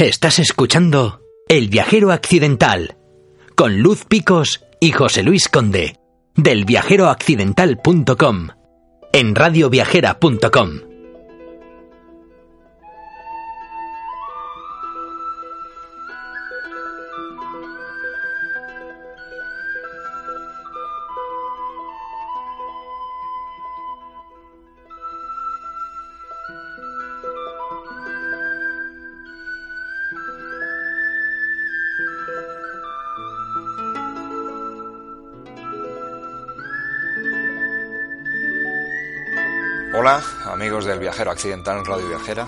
Estás escuchando El viajero accidental con Luz Picos y José Luis Conde del viajeroaccidental.com en radioviajera.com. Viajero Accidental en Radio Viajera.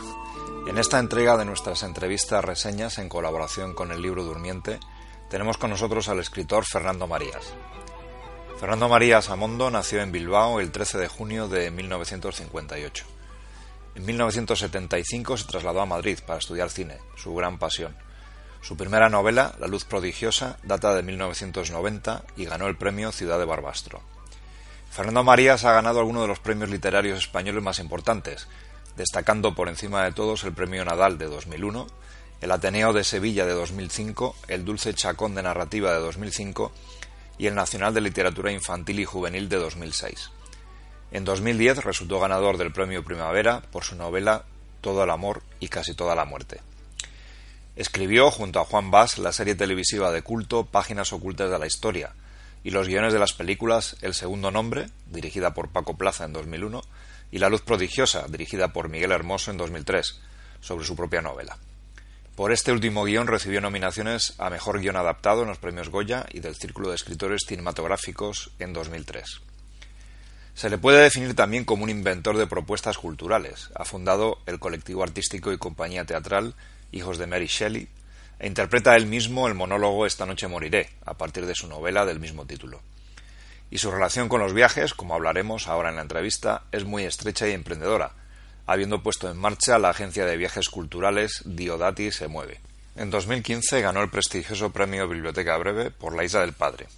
En esta entrega de nuestras entrevistas reseñas en colaboración con el libro Durmiente, tenemos con nosotros al escritor Fernando Marías. Fernando Marías Amondo nació en Bilbao el 13 de junio de 1958. En 1975 se trasladó a Madrid para estudiar cine, su gran pasión. Su primera novela, La luz prodigiosa, data de 1990 y ganó el premio Ciudad de Barbastro. Fernando Marías ha ganado algunos de los premios literarios españoles más importantes, destacando por encima de todos el Premio Nadal de 2001, el Ateneo de Sevilla de 2005, el Dulce Chacón de Narrativa de 2005 y el Nacional de Literatura Infantil y Juvenil de 2006. En 2010 resultó ganador del Premio Primavera por su novela Todo el amor y casi toda la muerte. Escribió junto a Juan Bas la serie televisiva de culto Páginas ocultas de la historia, y los guiones de las películas El segundo nombre, dirigida por Paco Plaza en 2001, y La luz prodigiosa, dirigida por Miguel Hermoso en 2003, sobre su propia novela. Por este último guion recibió nominaciones a Mejor Guión Adaptado en los premios Goya y del Círculo de Escritores Cinematográficos en 2003. Se le puede definir también como un inventor de propuestas culturales. Ha fundado el colectivo artístico y compañía teatral Hijos de Mary Shelley, interpreta él mismo el monólogo Esta noche moriré, a partir de su novela del mismo título. Y su relación con los viajes, como hablaremos ahora en la entrevista, es muy estrecha y emprendedora, habiendo puesto en marcha la agencia de viajes culturales Diodati se mueve. En 2015 ganó el prestigioso premio Biblioteca Breve por La Isla del Padre.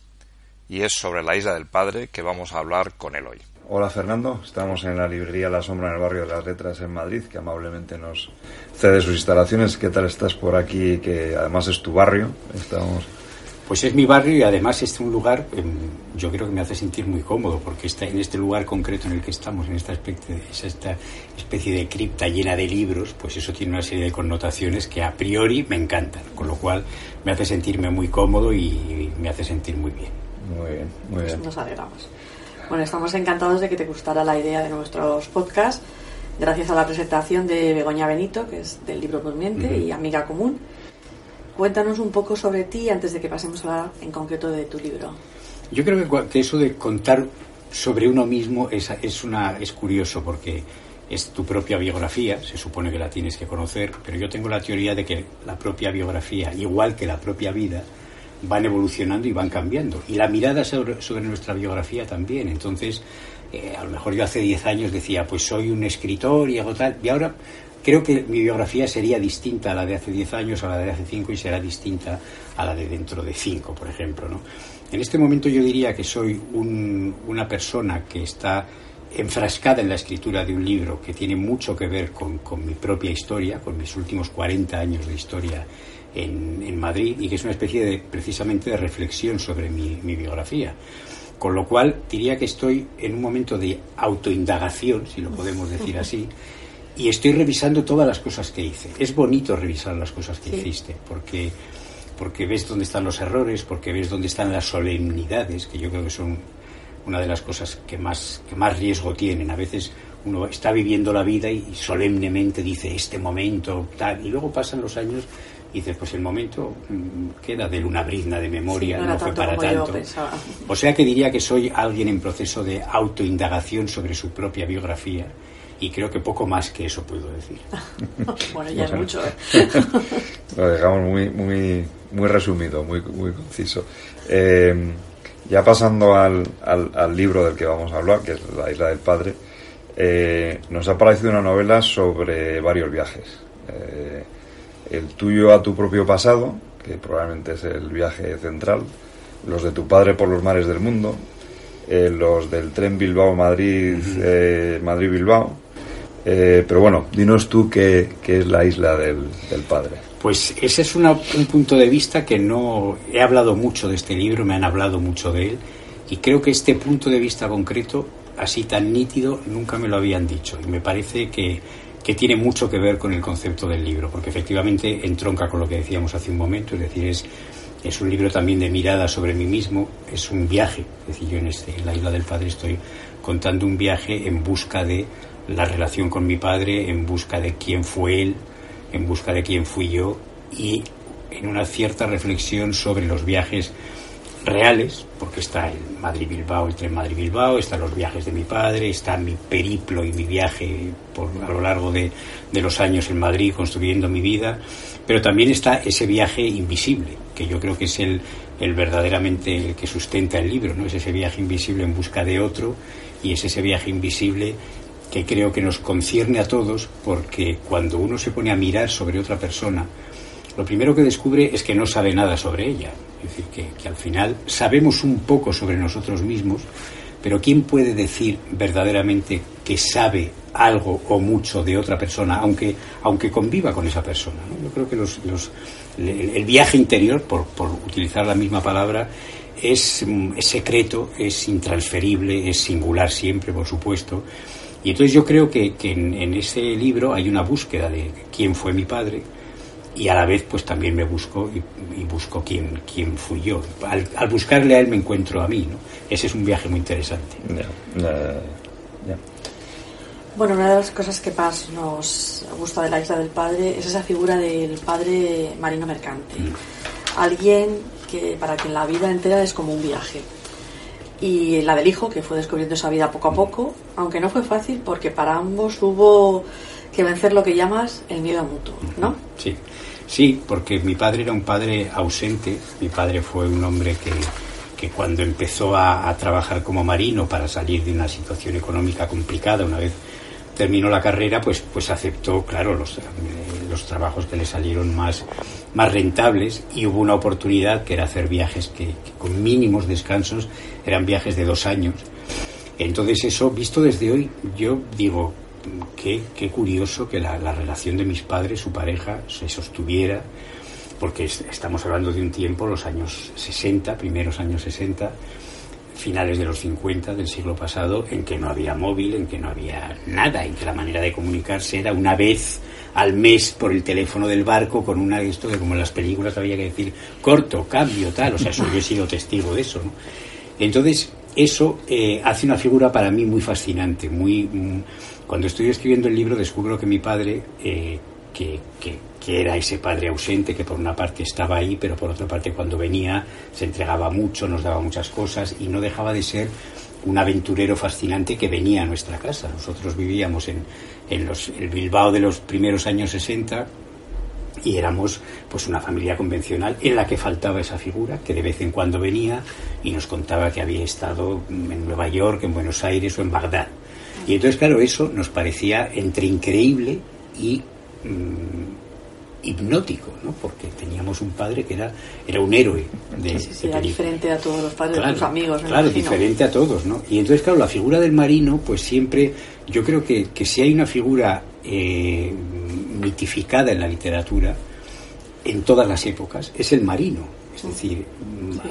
Y es sobre la Isla del Padre que vamos a hablar con él hoy. Hola Fernando, estamos en la librería La Sombra en el barrio de las Letras en Madrid, que amablemente nos cede sus instalaciones. ¿Qué tal estás por aquí? Que además es tu barrio. Estamos. Pues es mi barrio y además es un lugar, em, yo creo que me hace sentir muy cómodo, porque está en este lugar concreto en el que estamos, en esta especie, de, esta especie de cripta llena de libros, pues eso tiene una serie de connotaciones que a priori me encantan, con lo cual me hace sentirme muy cómodo y me hace sentir muy bien. Muy bien, muy Pues bien. nos alegramos. Bueno, estamos encantados de que te gustara la idea de nuestros podcasts, gracias a la presentación de Begoña Benito, que es del libro Durmiente y amiga común. Cuéntanos un poco sobre ti antes de que pasemos a hablar en concreto de tu libro. Yo creo que eso de contar sobre uno mismo es, es, una, es curioso porque es tu propia biografía, se supone que la tienes que conocer, pero yo tengo la teoría de que la propia biografía, igual que la propia vida, van evolucionando y van cambiando. Y la mirada sobre, sobre nuestra biografía también. Entonces, eh, a lo mejor yo hace 10 años decía, pues soy un escritor y hago tal, y ahora creo que mi biografía sería distinta a la de hace 10 años, a la de hace 5 y será distinta a la de dentro de 5, por ejemplo. ¿no? En este momento yo diría que soy un- una persona que está enfrascada en la escritura de un libro que tiene mucho que ver con, con mi propia historia, con mis últimos 40 años de historia en, en Madrid y que es una especie de precisamente de reflexión sobre mi, mi biografía. Con lo cual diría que estoy en un momento de autoindagación, si lo podemos decir así, y estoy revisando todas las cosas que hice. Es bonito revisar las cosas que Sí. hiciste, porque, porque ves dónde están los errores, porque ves dónde están las solemnidades, que yo creo que son una de las cosas que más, que más riesgo tienen. A veces uno está viviendo la vida y, y solemnemente dice este momento, tal, y luego pasan los años y dices, pues el momento mm, queda de una brizna de memoria, Sí, no fue tanto para tanto. O sea que diría que soy alguien en proceso de autoindagación sobre su propia biografía y creo que poco más que eso puedo decir. bueno, ya es Bueno. mucho. ¿eh? Lo dejamos muy, muy, muy resumido, muy, muy conciso. Eh, ya pasando al, al, al libro del que vamos a hablar, que es La Isla del Padre, eh, nos ha parecido una novela sobre varios viajes. El tuyo a tu propio pasado, que probablemente es el viaje central, los de tu padre por los mares del mundo, eh, los del tren Bilbao-Madrid, eh, Madrid-Bilbao. Eh, pero bueno, dinos tú qué, qué es la isla del, del padre. Pues ese es un punto de vista que no he hablado mucho de este libro, me han hablado mucho de él y creo que este punto de vista concreto, así tan nítido, nunca me lo habían dicho y me parece que, que tiene mucho que ver con el concepto del libro, porque efectivamente entronca con lo que decíamos hace un momento, es decir, es, es un libro también de mirada sobre mí mismo, es un viaje, es decir, yo en, este, en la isla del Padre estoy contando un viaje en busca de la relación con mi padre, en busca de quién fue él, en busca de quién fui yo y en una cierta reflexión sobre los viajes reales, porque está el Madrid-Bilbao, el tren Madrid-Bilbao, están los viajes de mi padre, está mi periplo y mi viaje por, a lo largo de, de, los años en Madrid construyendo mi vida, pero también está ese viaje invisible, que yo creo que es el, el verdaderamente el que sustenta el libro, ¿no? Es ese viaje invisible en busca de otro y es ese viaje invisible que creo que nos concierne a todos porque cuando uno se pone a mirar sobre otra persona, lo primero que descubre es que no sabe nada sobre ella. Es decir, que, al final sabemos un poco sobre nosotros mismos, pero ¿quién puede decir verdaderamente que sabe algo o mucho de otra persona, aunque, aunque conviva con esa persona? ¿no? Yo creo que los, los, el viaje interior, por, utilizar la misma palabra, es, secreto, es intransferible, es singular siempre, por supuesto y entonces yo creo que, en, ese libro hay una búsqueda de quién fue mi padre y a la vez pues también me busco y, y busco quién, quién fui yo. Al, al, buscarle a él me encuentro a mí, ¿no? Ese es un viaje muy interesante. Yeah. Uh, yeah. Bueno, una de las cosas que más nos gusta de la isla del padre es esa figura del padre marino mercante. Mm. Alguien que para quien la vida entera es como un viaje y la del hijo, que fue descubriendo esa vida poco a poco, aunque no fue fácil porque para ambos hubo que vencer lo que llamas el miedo mutuo, ¿no? Sí, sí, porque mi padre era un padre ausente, mi padre fue un hombre que, que cuando empezó a, trabajar como marino para salir de una situación económica complicada, una vez terminó la carrera, pues, pues aceptó, claro, los, los trabajos que le salieron más, más rentables y hubo una oportunidad que era hacer viajes que, que, con mínimos descansos eran viajes de dos años. Entonces eso, visto desde hoy, yo digo, qué, qué curioso que la, la, relación de mis padres, su pareja, se sostuviera, porque estamos hablando de un tiempo, los años 60, primeros años 60, finales de los 50 del siglo pasado, en que no había móvil, en que no había nada, en que la manera de comunicarse era una vez al mes por el teléfono del barco con una esto que como en las películas había que decir corto, cambio, tal, o sea, eso yo he sido testigo de eso, ¿no? Entonces, eso eh, hace una figura para mí muy fascinante, muy mm, cuando estoy escribiendo el libro descubro que mi padre eh, que, que, que, era ese padre ausente que por una parte estaba ahí, pero por otra parte cuando venía se entregaba mucho, nos daba muchas cosas y no dejaba de ser un aventurero fascinante que venía a nuestra casa. Nosotros vivíamos en, en los, el Bilbao de los primeros años 60 y éramos pues una familia convencional en la que faltaba esa figura que de vez en cuando venía y nos contaba que había estado en Nueva York, en Buenos Aires o en Bagdad. Y entonces, claro, eso nos parecía entre increíble y mmm, hipnótico, ¿no? Porque teníamos un padre que era, era un héroe. De, sí, sí, era diferente a todos los padres claro, de tus amigos. Claro, imagino. diferente a todos, ¿no? Y entonces, claro, la figura del marino, pues siempre, yo creo que, que si hay una figura eh, mitificada en la literatura, en todas las épocas, es el marino. Es decir,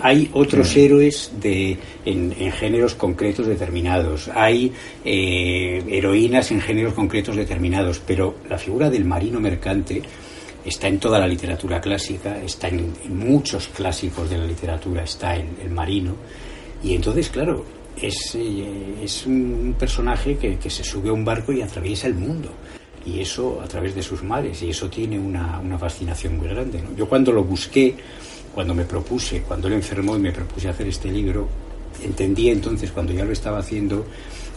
hay otros sí. héroes de, en, en, géneros concretos determinados, hay eh, heroínas en géneros concretos determinados, pero la figura del marino mercante está en toda la literatura clásica, está en, en muchos clásicos de la literatura, está el, el marino, y entonces, claro, es, eh, es un personaje que, que se sube a un barco y atraviesa el mundo y eso a través de sus mares y eso tiene una, una fascinación muy grande. Yo cuando lo busqué, cuando me propuse, cuando él enfermó y me propuse hacer este libro, entendí entonces cuando ya lo estaba haciendo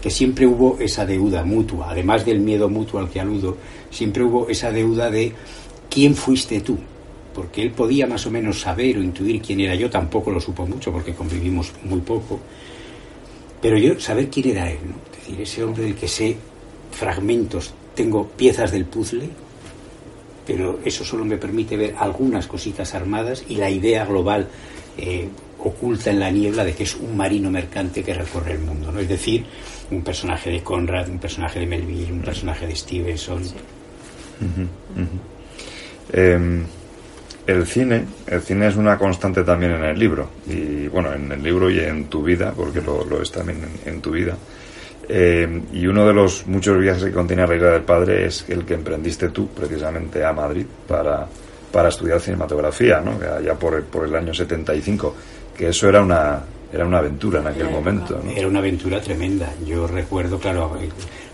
que siempre hubo esa deuda mutua, además del miedo mutuo al que aludo, siempre hubo esa deuda de quién fuiste tú, porque él podía más o menos saber o intuir quién era yo, tampoco lo supo mucho porque convivimos muy poco, pero yo saber quién era él, ¿no? es decir, ese hombre del que sé fragmentos tengo piezas del puzzle, pero eso solo me permite ver algunas cositas armadas y la idea global eh, oculta en la niebla de que es un marino mercante que recorre el mundo, ¿no? Es decir, un personaje de Conrad, un personaje de Melville, un personaje de Stevenson. Sí. Uh -huh, uh -huh. Eh, el cine, el cine es una constante también en el libro, y bueno, en el libro y en tu vida, porque lo, lo es también en, tu vida. Eh, y uno de los muchos viajes que contiene la isla del padre es el que emprendiste tú, precisamente a Madrid, para, para estudiar cinematografía, ¿no? allá por, por el año 75, que eso era una, era una aventura en aquel momento. Era una aventura tremenda. Yo recuerdo, claro,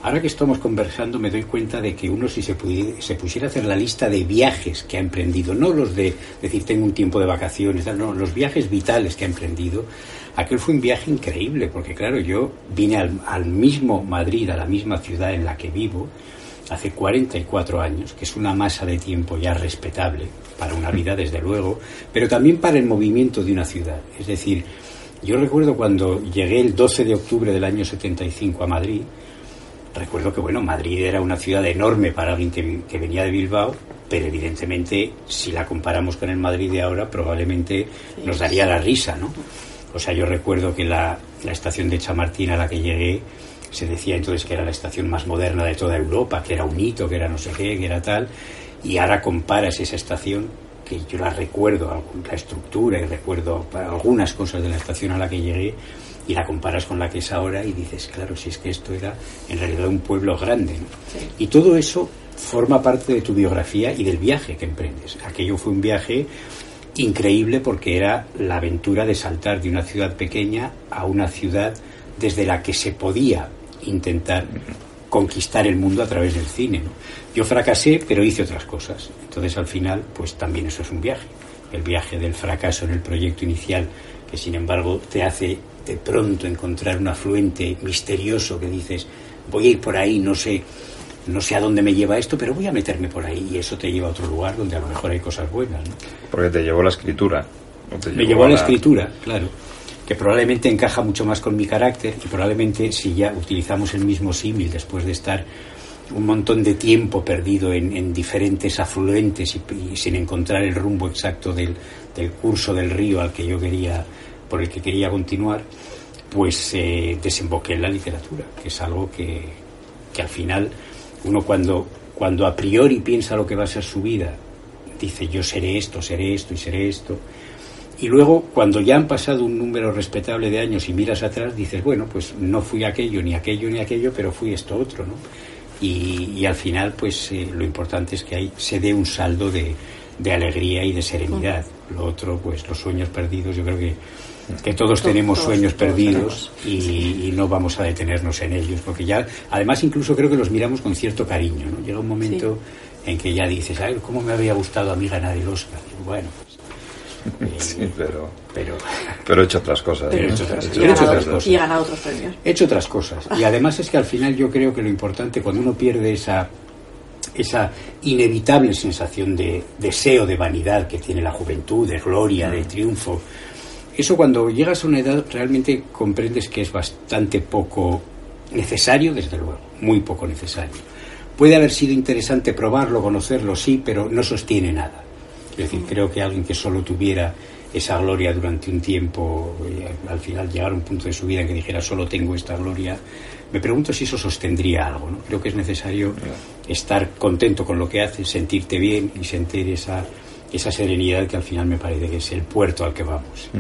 ahora que estamos conversando me doy cuenta de que uno si se, se pusiera a hacer la lista de viajes que ha emprendido, no los de decir tengo un tiempo de vacaciones, no, los viajes vitales que ha emprendido, aquel fue un viaje increíble, porque claro, yo vine al, al mismo Madrid, a la misma ciudad en la que vivo, hace 44 años, que es una masa de tiempo ya respetable para una vida, desde luego, pero también para el movimiento de una ciudad. Es decir, yo recuerdo cuando llegué el 12 de octubre del año 75 a Madrid, recuerdo que, bueno, Madrid era una ciudad enorme para alguien que, venía de Bilbao, pero evidentemente, si la comparamos con el Madrid de ahora, probablemente nos daría la risa, ¿no? O sea, yo recuerdo que la, la estación de Chamartín a la que llegué se decía entonces que era la estación más moderna de toda Europa, que era un hito, que era no sé qué, que era tal, y ahora comparas esa estación que yo la recuerdo, la estructura y recuerdo algunas cosas de la estación a la que llegué y la comparas con la que es ahora y dices, claro, si es que esto era en realidad un pueblo grande. Y todo eso forma parte de tu biografía y del viaje que emprendes. Aquello fue un viaje increíble porque era la aventura de saltar de una ciudad pequeña a una ciudad desde la que se podía intentar conquistar el mundo a través del cine. ¿no? Yo fracasé, pero hice otras cosas. Entonces, al final, pues también eso es un viaje. El viaje del fracaso en el proyecto inicial, que sin embargo te hace de pronto encontrar un afluente misterioso que dices, voy a ir por ahí, no sé, no sé a dónde me lleva esto, pero voy a meterme por ahí y eso te lleva a otro lugar donde a lo mejor hay cosas buenas. ¿no? Porque te llevó la escritura. me llevó a la escritura, claro que probablemente encaja mucho más con mi carácter y probablemente si ya utilizamos el mismo símil después de estar un montón de tiempo perdido en, diferentes afluentes y, sin encontrar el rumbo exacto del, curso del río al que yo quería, por el que quería continuar, pues eh, desemboqué en la literatura, que es algo que, que al final uno cuando, cuando a priori piensa lo que va a ser su vida, dice yo seré esto, seré esto y seré esto, y luego, cuando ya han pasado un número respetable de años y miras atrás, dices, bueno, pues no fui aquello, ni aquello, ni aquello, pero fui esto otro, ¿no? Y, al final, pues eh, lo importante es que ahí se dé un saldo de, alegría y de serenidad. Lo otro, pues los sueños perdidos, yo creo que, que todos, tenemos sueños perdidos Y, no vamos a detenernos en ellos, porque ya, además, incluso creo que los miramos con cierto cariño, ¿no? Llega un momento en que ya dices, ay, ¿cómo me había gustado a mí ganar el Oscar? bueno, pues Sí, pero, pero, pero he hecho otras cosas. he hecho otras, cosas. Y he ganado otros premios. He hecho otras cosas. Y además es que al final yo creo que lo importante cuando uno pierde esa, esa inevitable sensación de deseo de vanidad que tiene la juventud, de gloria, de triunfo, eso cuando llegas a una edad realmente comprendes que es bastante poco necesario, desde luego, muy poco necesario. Puede haber sido interesante probarlo, conocerlo, sí, pero no sostiene nada. Es decir, creo que alguien que solo tuviera esa gloria durante un tiempo, eh, al final llegar a un punto de su vida en que dijera solo tengo esta gloria, me pregunto si eso sostendría algo. ¿no? Creo que es necesario estar contento con lo que haces, sentirte bien y sentir esa, esa serenidad que al final me parece que es el puerto al que vamos.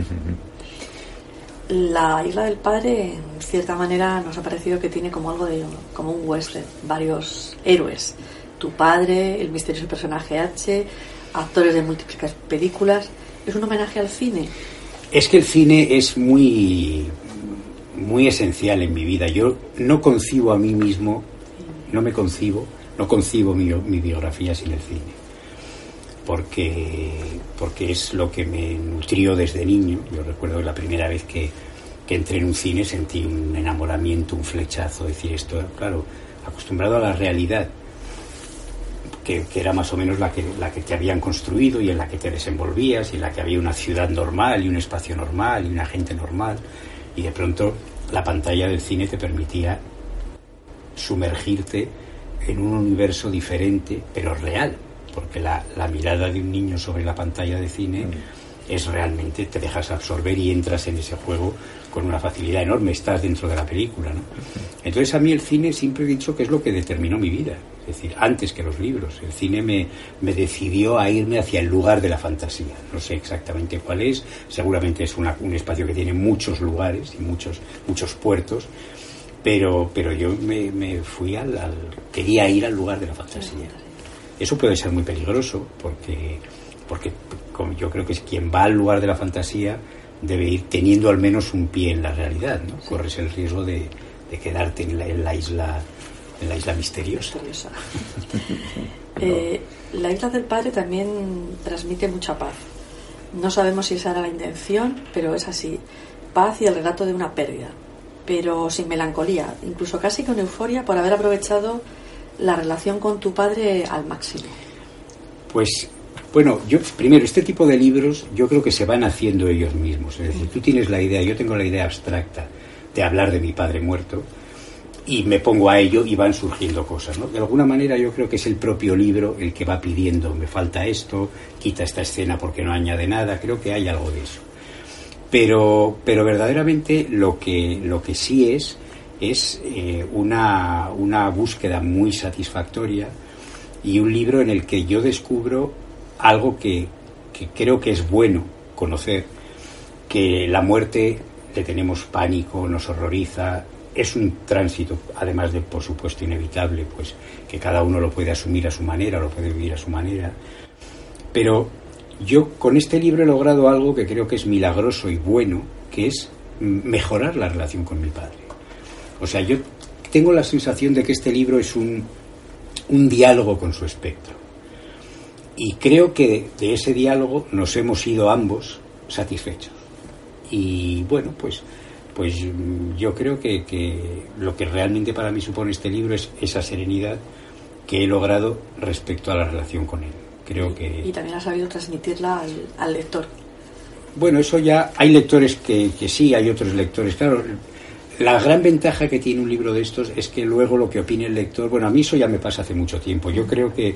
La Isla del Padre, en cierta manera, nos ha parecido que tiene como algo de como un western, varios héroes. Tu padre, el misterioso personaje H, actores de múltiples películas. ¿Es un homenaje al cine? Es que el cine es muy, muy esencial en mi vida. Yo no concibo a mí mismo, no me concibo, no concibo mi, mi biografía sin el cine. Porque, porque es lo que me nutrió desde niño. Yo recuerdo la primera vez que, que entré en un cine sentí un enamoramiento, un flechazo, decir esto, claro, acostumbrado a la realidad que, era más o menos la que, la que te habían construido y en la que te desenvolvías y en la que había una ciudad normal y un espacio normal y una gente normal y de pronto la pantalla del cine te permitía sumergirte en un universo diferente pero real porque la, la mirada de un niño sobre la pantalla de cine mm. es realmente te dejas absorber y entras en ese juego con una facilidad enorme, estás dentro de la película, ¿no? Entonces a mí el cine siempre he dicho que es lo que determinó mi vida, es decir, antes que los libros. El cine me, me decidió a irme hacia el lugar de la fantasía. No sé exactamente cuál es, seguramente es un espacio que tiene muchos lugares y muchos, muchos puertos, pero, pero yo me, fui al, quería ir al lugar de la fantasía. Eso puede ser muy peligroso porque, porque yo creo que es quien va al lugar de la fantasía debe ir teniendo al menos un pie en la realidad, ¿no? Corres el riesgo de, quedarte en la, isla en la isla misteriosa. Eh, la isla del padre también transmite mucha paz. No sabemos si esa era la intención, pero es así. Paz y el relato de una pérdida, pero sin melancolía, incluso casi con euforia por haber aprovechado la relación con tu padre al máximo. Pues bueno, yo primero, este tipo de libros yo creo que se van haciendo ellos mismos. Es decir, tú tienes la idea, yo tengo la idea abstracta de hablar de mi padre muerto y me pongo a ello y van surgiendo cosas. ¿no? De alguna manera yo creo que es el propio libro el que va pidiendo, me falta esto, quita esta escena porque no añade nada, creo que hay algo de eso. Pero, pero verdaderamente lo que, lo que sí es es eh, una, una búsqueda muy satisfactoria y un libro en el que yo descubro algo que, creo que es bueno conocer, que la muerte le tenemos pánico, nos horroriza, es un tránsito, además de, por supuesto, inevitable, pues que cada uno lo puede asumir a su manera, lo puede vivir a su manera. Pero yo con este libro he logrado algo que creo que es milagroso y bueno, que es mejorar la relación con mi padre. O sea, yo tengo la sensación de que este libro es un, un diálogo con su espectro. Y creo que de ese diálogo nos hemos ido ambos satisfechos. Y bueno, pues, pues yo creo que, que, lo que realmente para mí supone este libro es esa serenidad que he logrado respecto a la relación con él. Creo que... Y también ha sabido transmitirla al, lector. Bueno, eso ya hay lectores que, que sí, hay otros lectores. Claro, la gran ventaja que tiene un libro de estos es que luego lo que opine el lector, bueno, a mí eso ya me pasa hace mucho tiempo. Yo creo que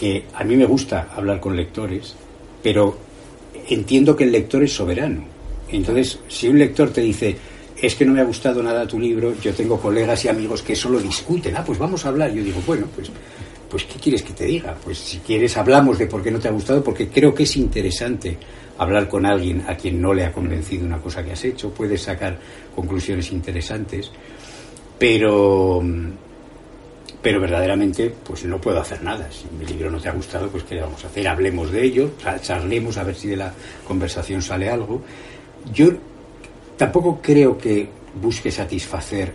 que a mí me gusta hablar con lectores, pero entiendo que el lector es soberano. Entonces, si un lector te dice, es que no me ha gustado nada tu libro, yo tengo colegas y amigos que solo discuten, ah, pues vamos a hablar. Yo digo, bueno, pues, pues ¿qué quieres que te diga? Pues si quieres hablamos de por qué no te ha gustado, porque creo que es interesante hablar con alguien a quien no le ha convencido una cosa que has hecho, puedes sacar conclusiones interesantes, pero pero verdaderamente pues no puedo hacer nada. Si mi libro no te ha gustado, pues ¿qué vamos a hacer? Hablemos de ello, charlemos a ver si de la conversación sale algo. Yo tampoco creo que busque satisfacer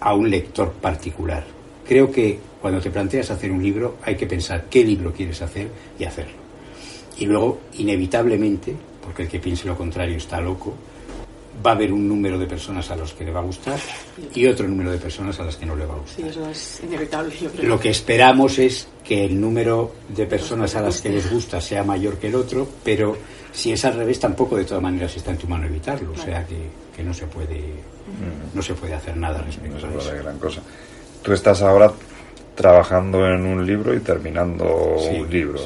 a un lector particular. Creo que cuando te planteas hacer un libro hay que pensar qué libro quieres hacer y hacerlo. Y luego, inevitablemente, porque el que piense lo contrario está loco, va a haber un número de personas a los que le va a gustar y otro número de personas a las que no le va a gustar. Sí, eso es inevitable. Lo que esperamos es que el número de personas a las que les gusta sea mayor que el otro, pero si es al revés, tampoco de todas maneras está en tu mano evitarlo. O sea que, que, no se puede no se puede hacer nada respecto no se puede gran cosa. Tú estás ahora trabajando en un libro y terminando un libro.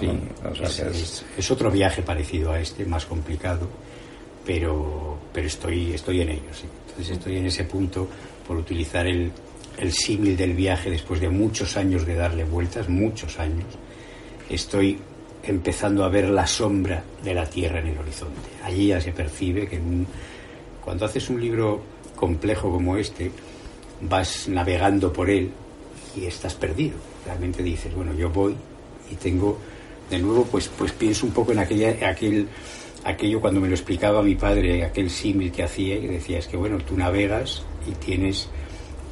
es otro viaje parecido a este, más complicado pero, pero estoy, estoy en ello, sí. Entonces estoy en ese punto por utilizar el, el símil del viaje después de muchos años de darle vueltas, muchos años. Estoy empezando a ver la sombra de la Tierra en el horizonte. Allí ya se percibe que cuando haces un libro complejo como este, vas navegando por él y estás perdido. Realmente dices, bueno, yo voy y tengo, de nuevo, pues, pues pienso un poco en aquella, aquel aquello cuando me lo explicaba mi padre, aquel símil que hacía, y decía, es que bueno, tú navegas y tienes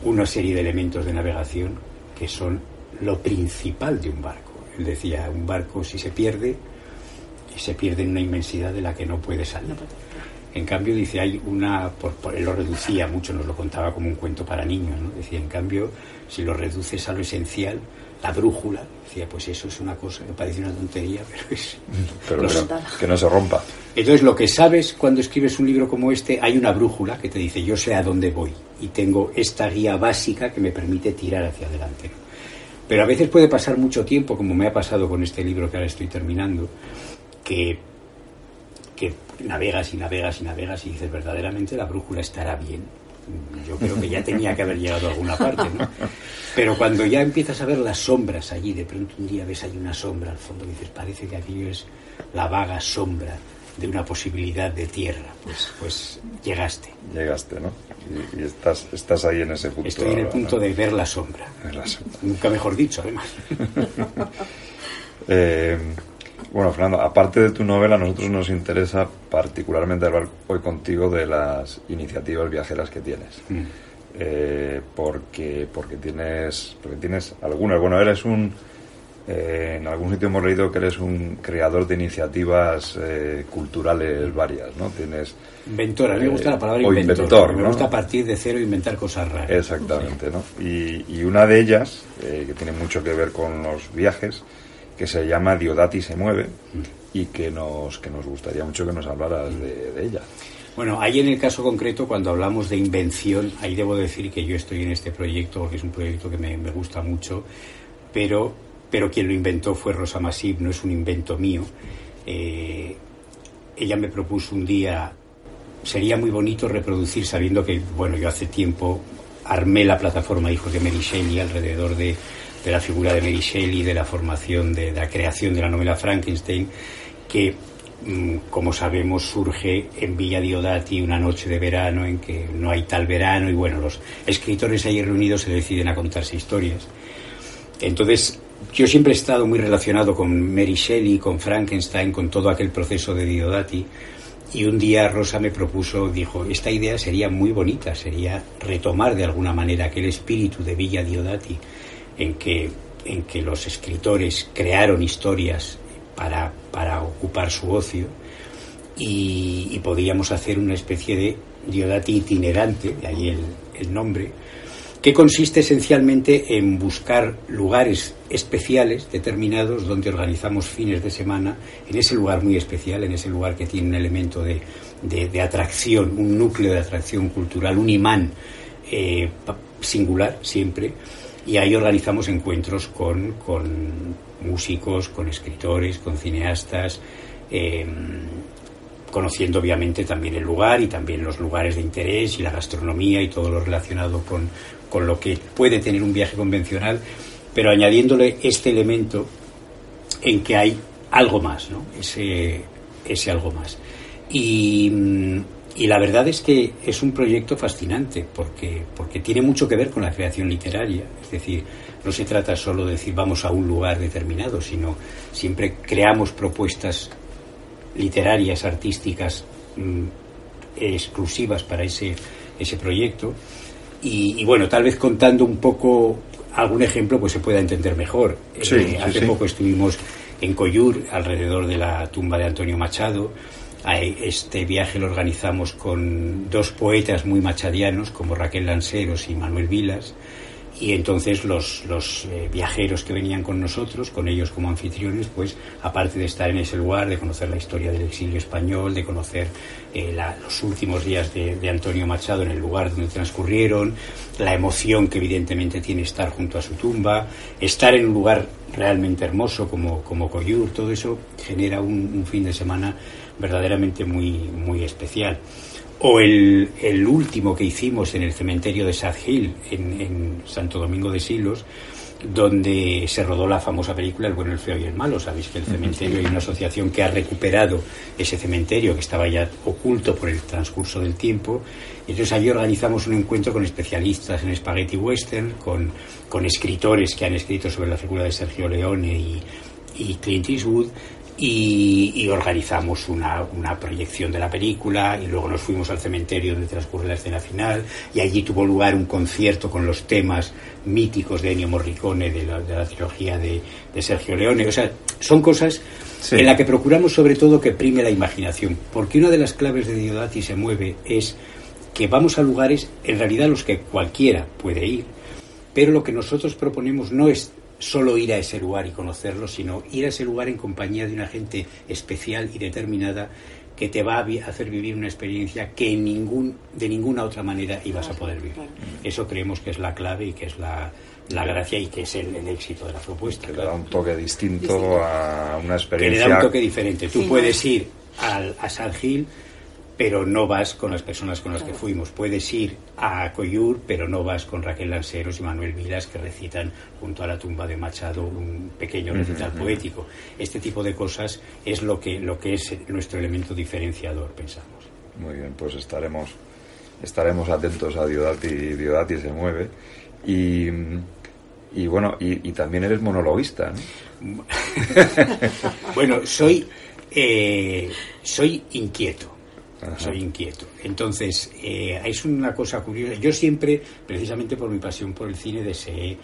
una serie de elementos de navegación que son lo principal de un barco. Él decía, un barco si se pierde, se pierde en una inmensidad de la que no puede salir. En cambio, dice, hay una, por, él lo reducía mucho, nos lo contaba como un cuento para niños, ¿no? Decía, en cambio, si lo reduces a lo esencial, la brújula, decía, pues eso es una cosa, me parece una tontería, pero es... Pero que no se rompa. Entonces, lo que sabes cuando escribes un libro como este, hay una brújula que te dice, yo sé a dónde voy y tengo esta guía básica que me permite tirar hacia adelante. Pero a veces puede pasar mucho tiempo, como me ha pasado con este libro que ahora estoy terminando, que que navegas y navegas y navegas y dices, verdaderamente la brújula estará bien. Yo creo que ya tenía que haber llegado a alguna parte, ¿no? Pero cuando ya empiezas a ver las sombras allí, de pronto un día ves ahí una sombra al fondo y dices, parece que aquello es la vaga sombra de una posibilidad de tierra. Pues, pues llegaste. Llegaste, ¿no? Y, estás, estás ahí en ese punto. Estoy en el punto de ver la sombra. Nunca mejor dicho, además. eh, bueno, Fernando, aparte de tu novela, a nosotros nos interesa particularmente hablar hoy contigo de las iniciativas viajeras que tienes. Mm. Eh, porque, porque, tienes, porque tienes algunas. Bueno, eres un. Eh, en algún sitio hemos leído que eres un creador de iniciativas eh, culturales varias, ¿no? Tienes. Inventor, a mí me gusta la palabra inventor. Me gusta partir de cero e inventar cosas raras. Exactamente, ¿no? Y, y, una de ellas, que tiene mucho que ver con los viajes, que se llama Diodati se mueve y que nos, que nos gustaría mucho que nos hablaras de, ella. Bueno, ahí en el caso concreto, cuando hablamos de invención, ahí debo decir que yo estoy en este proyecto porque es un proyecto que me, gusta mucho, pero, pero quien lo inventó fue Rosa Masip, no es un invento mío. Eh, ella me propuso un día, sería muy bonito reproducir, sabiendo que, bueno, yo hace tiempo armé la plataforma Hijos de Mary Shelley alrededor de de la figura de Mary Shelley, de la formación, de, la creación de la novela Frankenstein, que, mm, como sabemos, surge en Villa Diodati una noche de verano en que no hay tal verano y, bueno, los escritores ahí reunidos se deciden a contarse historias. Entonces, yo siempre he estado muy relacionado con Mary Shelley, con Frankenstein, con todo aquel proceso de Diodati. Y un día Rosa me propuso, dijo, esta idea sería muy bonita, sería retomar de alguna manera aquel espíritu de Villa Diodati en que, en que los escritores crearon historias para, para ocupar su ocio y, podíamos hacer una especie de Diodati itinerante, de ahí el, el nombre, que consiste esencialmente en buscar lugares especiales determinados donde organizamos fines de semana, en ese lugar muy especial, en ese lugar que tiene un elemento de, de, atracción, un núcleo de atracción cultural, un imán eh, singular siempre, y ahí organizamos encuentros con, músicos, con escritores, con cineastas, em, conociendo obviamente también el lugar y también los lugares de interés y la gastronomía y todo lo relacionado con, con lo que puede tener un viaje convencional, pero añadiéndole este elemento en que hay algo más, ¿no? ese, ese algo más. Y, mm, y la verdad es que es un proyecto fascinante porque, porque tiene mucho que ver con la creación literaria. Es decir, no se trata solo de decir vamos a un lugar determinado, sino siempre creamos propuestas literarias, artísticas mm, exclusivas para ese, ese proyecto. Y, bueno, tal vez contando un poco algún ejemplo, pues se pueda entender mejor. Eh, hace poco estuvimos en Coyur, alrededor de la tumba de Antonio Machado este viaje lo organizamos con dos poetas muy machadianos como Raquel Lanceros y Manuel Vilas y entonces los, los eh, viajeros que venían con nosotros, con ellos como anfitriones, pues aparte de estar en ese lugar, de conocer la historia del exilio español, de conocer eh, los últimos días de, Antonio Machado en el lugar donde transcurrieron, la emoción que evidentemente tiene estar junto a su tumba, estar en un lugar realmente hermoso como, como Coyur, todo eso genera un fin de semana verdaderamente muy, muy especial. O el, el, último que hicimos en el cementerio de Sad Hill, en, en, Santo Domingo de Silos, donde se rodó la famosa película El bueno, el feo y el malo. Sabéis que el cementerio hay una asociación que ha recuperado ese cementerio que estaba ya oculto por el transcurso del tiempo. Entonces allí organizamos un encuentro con especialistas en spaghetti western, con, con escritores que han escrito sobre la figura de Sergio Leone y, y Clint Eastwood y, organizamos una, una, proyección de la película y luego nos fuimos al cementerio donde transcurre la escena final y allí tuvo lugar un concierto con los temas míticos de Ennio Morricone de la, de la trilogía de, de, Sergio Leone. O sea, son cosas en las que procuramos sobre todo que prime la imaginación, porque una de las claves de Diodati se mueve es que vamos a lugares en realidad los que cualquiera puede ir, pero lo que nosotros proponemos no es solo ir a ese lugar y conocerlo, sino ir a ese lugar en compañía de una gente especial y determinada que te va a hacer vivir una experiencia que en ningún, de ninguna otra manera ibas a poder vivir. Eso creemos que es la clave y que es la, la gracia y que es el, éxito de la propuesta. Que le da un toque distinto, a una experiencia. Que le da un toque diferente. Tú puedes ir al, a San Gil, pero no vas con las personas con las que fuimos. Puedes ir a Coyur, pero no vas con Raquel Lanceros y Manuel Vilas, que recitan junto a la tumba de Machado un pequeño recital poético. Este tipo de cosas es lo que, lo que es nuestro elemento diferenciador, pensamos. Muy bien, pues estaremos, estaremos atentos a Diodati. Diodati se mueve. Y, y bueno, y, también eres monologuista. bueno, soy, eh, soy inquieto soy inquieto. Entonces, eh, es una cosa curiosa. Yo siempre, precisamente por mi pasión por el cine, deseé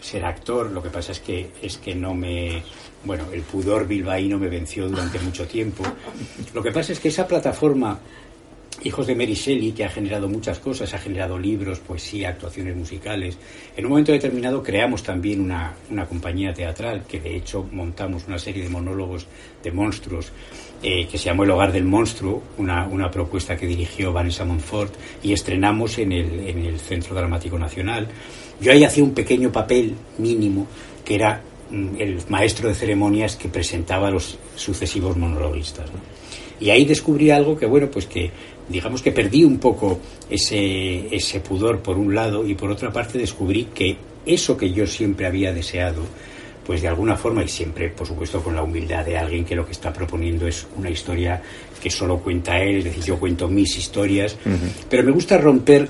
ser actor. Lo que pasa es que, es que no me. Bueno, el pudor bilbaíno me venció durante mucho tiempo. Lo que pasa es que esa plataforma Hijos de Mary Shelley, que ha generado muchas cosas, ha generado libros, poesía, actuaciones musicales. En un momento determinado creamos también una, una compañía teatral, que de hecho montamos una serie de monólogos de monstruos, eh, que se llamó El Hogar del Monstruo, una, una, propuesta que dirigió Vanessa Montfort, y estrenamos en el, en el Centro Dramático Nacional. Yo ahí hacía un pequeño papel mínimo, que era mm, el maestro de ceremonias que presentaba a los sucesivos monologuistas. Y ahí descubrí algo que, bueno, pues que digamos que perdí un poco ese, ese pudor por un lado y por otra parte descubrí que eso que yo siempre había deseado, pues de alguna forma y siempre, por supuesto, con la humildad de alguien que lo que está proponiendo es una historia que solo cuenta él, es decir, yo cuento mis historias, pero me gusta romper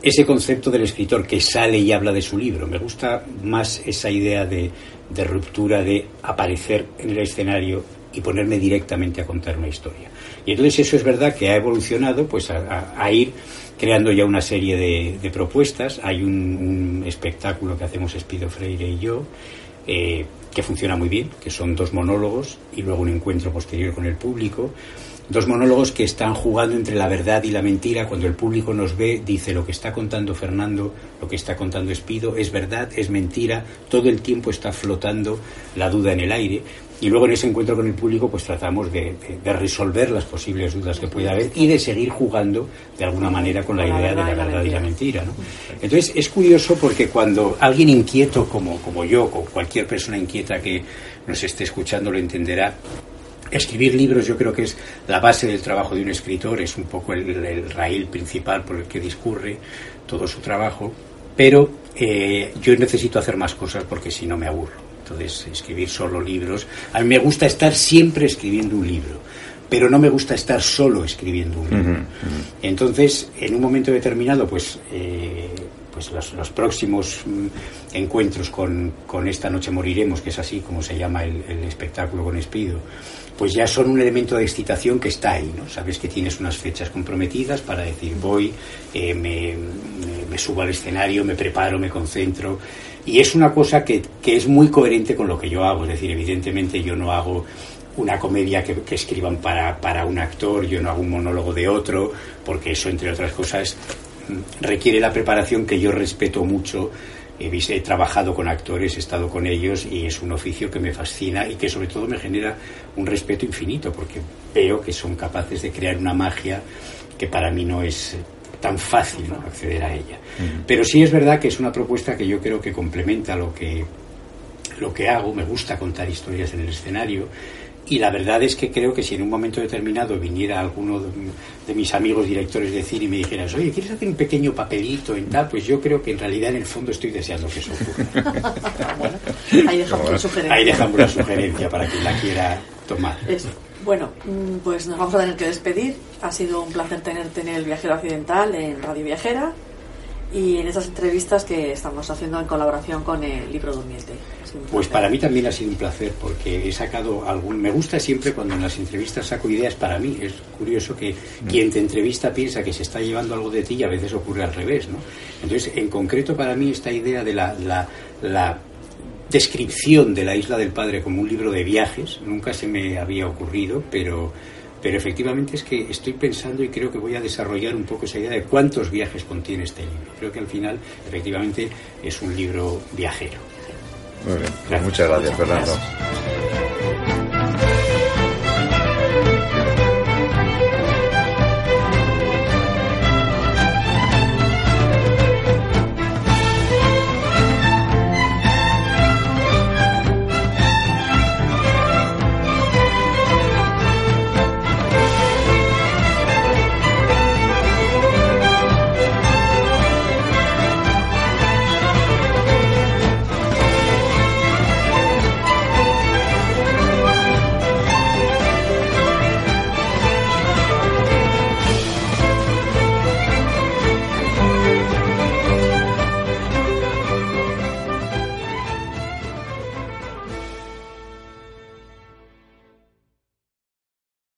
ese concepto del escritor que sale y habla de su libro. Me gusta más esa idea de, de ruptura, de aparecer en el escenario y ponerme directamente a contar una historia. Y entonces eso es verdad que ha evolucionado pues a, ir creando ya una serie de, propuestas. Hay un, espectáculo que hacemos Espido Freire y yo, eh, que funciona muy bien, que son dos monólogos y luego un encuentro posterior con el público. Dos monólogos que están jugando entre la verdad y la mentira. Cuando el público nos ve, dice lo que está contando Fernando, lo que está contando Espido, es verdad, es mentira. Todo el tiempo está flotando la duda en el aire. Y luego en ese encuentro con el público pues tratamos de, resolver las posibles dudas que pueda haber y de seguir jugando de alguna manera con la idea de la verdad y la mentira. ¿no? Entonces es curioso porque cuando alguien inquieto como, como yo, o cualquier persona inquieta que nos esté escuchando lo entenderá, escribir libros yo creo que es la base del trabajo de un escritor, es un poco el, raíl principal por el que discurre todo su trabajo, pero eh, yo necesito hacer más cosas porque si no me aburro entonces escribir solo libros. A mí me gusta estar siempre escribiendo un libro, pero no me gusta estar solo escribiendo un libro. Entonces, en un momento determinado, pues, eh, pues los, próximos mm, encuentros con, Esta Noche Moriremos, que es así como se llama el, espectáculo con Espido, pues ya son un elemento de excitación que está ahí, ¿no? Sabes que tienes unas fechas comprometidas para decir voy, eh, me subo al escenario, me preparo, me concentro y es una cosa que, que, es muy coherente con lo que yo hago. Es decir, evidentemente yo no hago una comedia que, escriban para, para, un actor, yo no hago un monólogo de otro, porque eso, entre otras cosas, requiere la preparación que yo respeto mucho. He, he trabajado con actores, he estado con ellos y es un oficio que me fascina y que sobre todo me genera un respeto infinito, porque veo que son capaces de crear una magia que para mí no es tan fácil acceder a ella. Pero sí es verdad que es una propuesta que yo creo que complementa lo que, lo que hago. Me gusta contar historias en el escenario. Y la verdad es que creo que si en un momento determinado viniera alguno de, mis amigos directores de cine y me dijeras, oye, ¿quieres hacer un pequeño papelito en tal? Pues yo creo que en realidad en el fondo estoy deseando que eso ocurra. ahí dejamos una sugerencia. Ahí dejamos una sugerencia para quien la quiera tomar. Bueno, mm, pues nos vamos a tener que despedir. Ha sido un placer tenerte en el Viajero Accidental en Radio Viajera y en estas entrevistas que estamos haciendo en colaboración con el libro Durmiente. Pues para mí también ha sido un placer porque he sacado algún... Me gusta siempre cuando en las entrevistas saco ideas para mí. Es curioso que mm. quien te entrevista piensa que se está llevando algo de ti y a veces ocurre al revés, ¿no? Entonces, en concreto para mí esta idea de la, la, la descripción de la isla del padre como un libro de viajes nunca se me había ocurrido, pero, pero efectivamente es que estoy pensando y creo que voy a desarrollar un poco esa idea de cuántos viajes contiene este libro. Creo que al final, efectivamente, es un libro viajero. Muy bien, pues muchas gracias, Fernando.